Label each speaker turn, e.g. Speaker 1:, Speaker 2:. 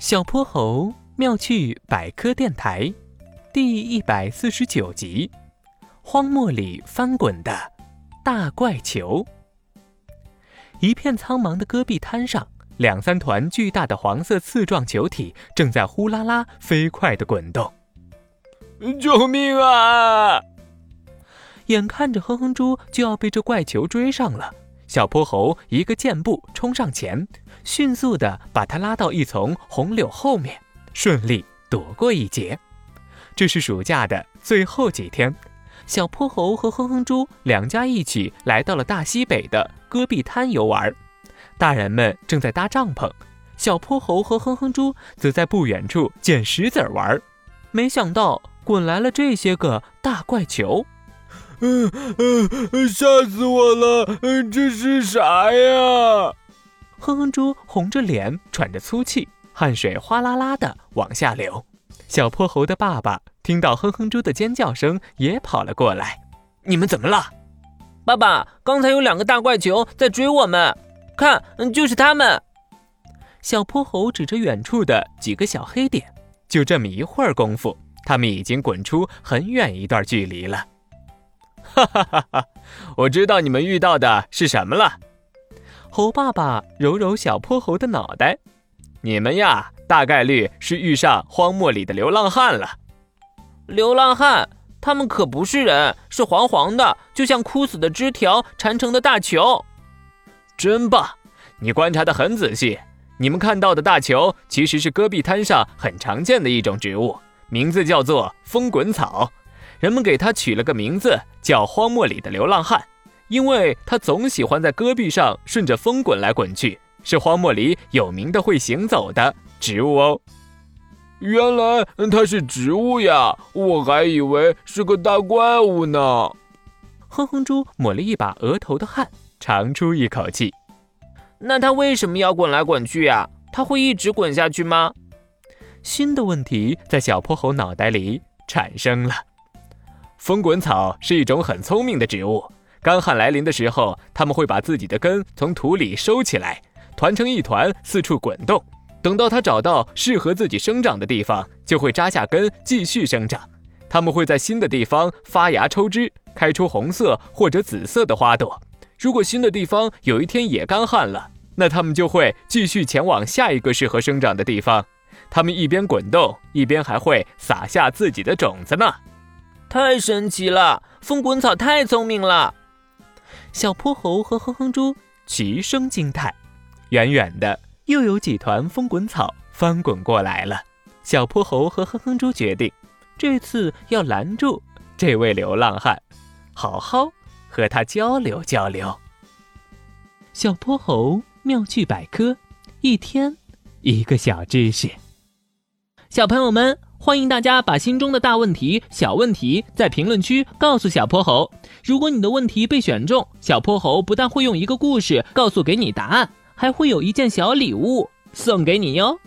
Speaker 1: 小泼猴妙趣百科电台，第一百四十九集：荒漠里翻滚的大怪球。一片苍茫的戈壁滩上，两三团巨大的黄色刺状球体正在呼啦啦飞快地滚动。
Speaker 2: 救命啊！
Speaker 1: 眼看着哼哼猪就要被这怪球追上了。小泼猴一个箭步冲上前，迅速地把他拉到一丛红柳后面，顺利躲过一劫。这是暑假的最后几天，小泼猴和哼哼猪两家一起来到了大西北的戈壁滩游玩。大人们正在搭帐篷，小泼猴和哼哼猪则在不远处捡石子玩。没想到滚来了这些个大怪球。
Speaker 2: 嗯嗯，吓死我了！嗯，这是啥呀？
Speaker 1: 哼哼猪红着脸，喘着粗气，汗水哗啦啦的往下流。小泼猴的爸爸听到哼哼猪的尖叫声，也跑了过来。你们怎么了？
Speaker 3: 爸爸，刚才有两个大怪球在追我们，看，就是他们。
Speaker 1: 小泼猴指着远处的几个小黑点，就这么一会儿功夫，他们已经滚出很远一段距离了。
Speaker 2: 哈哈哈哈！我知道你们遇到的是什么了。
Speaker 1: 猴爸爸揉揉小泼猴的脑袋，
Speaker 2: 你们呀，大概率是遇上荒漠里的流浪汉了。
Speaker 3: 流浪汉？他们可不是人，是黄黄的，就像枯死的枝条缠成的大球。
Speaker 2: 真棒！你观察的很仔细。你们看到的大球其实是戈壁滩上很常见的一种植物，名字叫做风滚草。人们给它取了个名字，叫荒漠里的流浪汉，因为它总喜欢在戈壁上顺着风滚来滚去，是荒漠里有名的会行走的植物哦。原来它是植物呀，我还以为是个大怪物呢。
Speaker 1: 哼哼猪抹了一把额头的汗，长出一口气。
Speaker 3: 那它为什么要滚来滚去呀？它会一直滚下去吗？
Speaker 1: 新的问题在小泼猴脑袋里产生了。
Speaker 2: 风滚草是一种很聪明的植物，干旱来临的时候，它们会把自己的根从土里收起来，团成一团，四处滚动。等到它找到适合自己生长的地方，就会扎下根继续生长。它们会在新的地方发芽抽枝，开出红色或者紫色的花朵。如果新的地方有一天也干旱了，那它们就会继续前往下一个适合生长的地方。它们一边滚动，一边还会撒下自己的种子呢。
Speaker 3: 太神奇了！风滚草太聪明了。
Speaker 1: 小泼猴和哼哼猪齐声惊叹。远远的，又有几团风滚草翻滚过来了。小泼猴和哼哼猪决定，这次要拦住这位流浪汉，好好和他交流交流。小泼猴妙趣百科，一天一个小知识。小朋友们。欢迎大家把心中的大问题、小问题在评论区告诉小泼猴。如果你的问题被选中，小泼猴不但会用一个故事告诉给你答案，还会有一件小礼物送给你哟。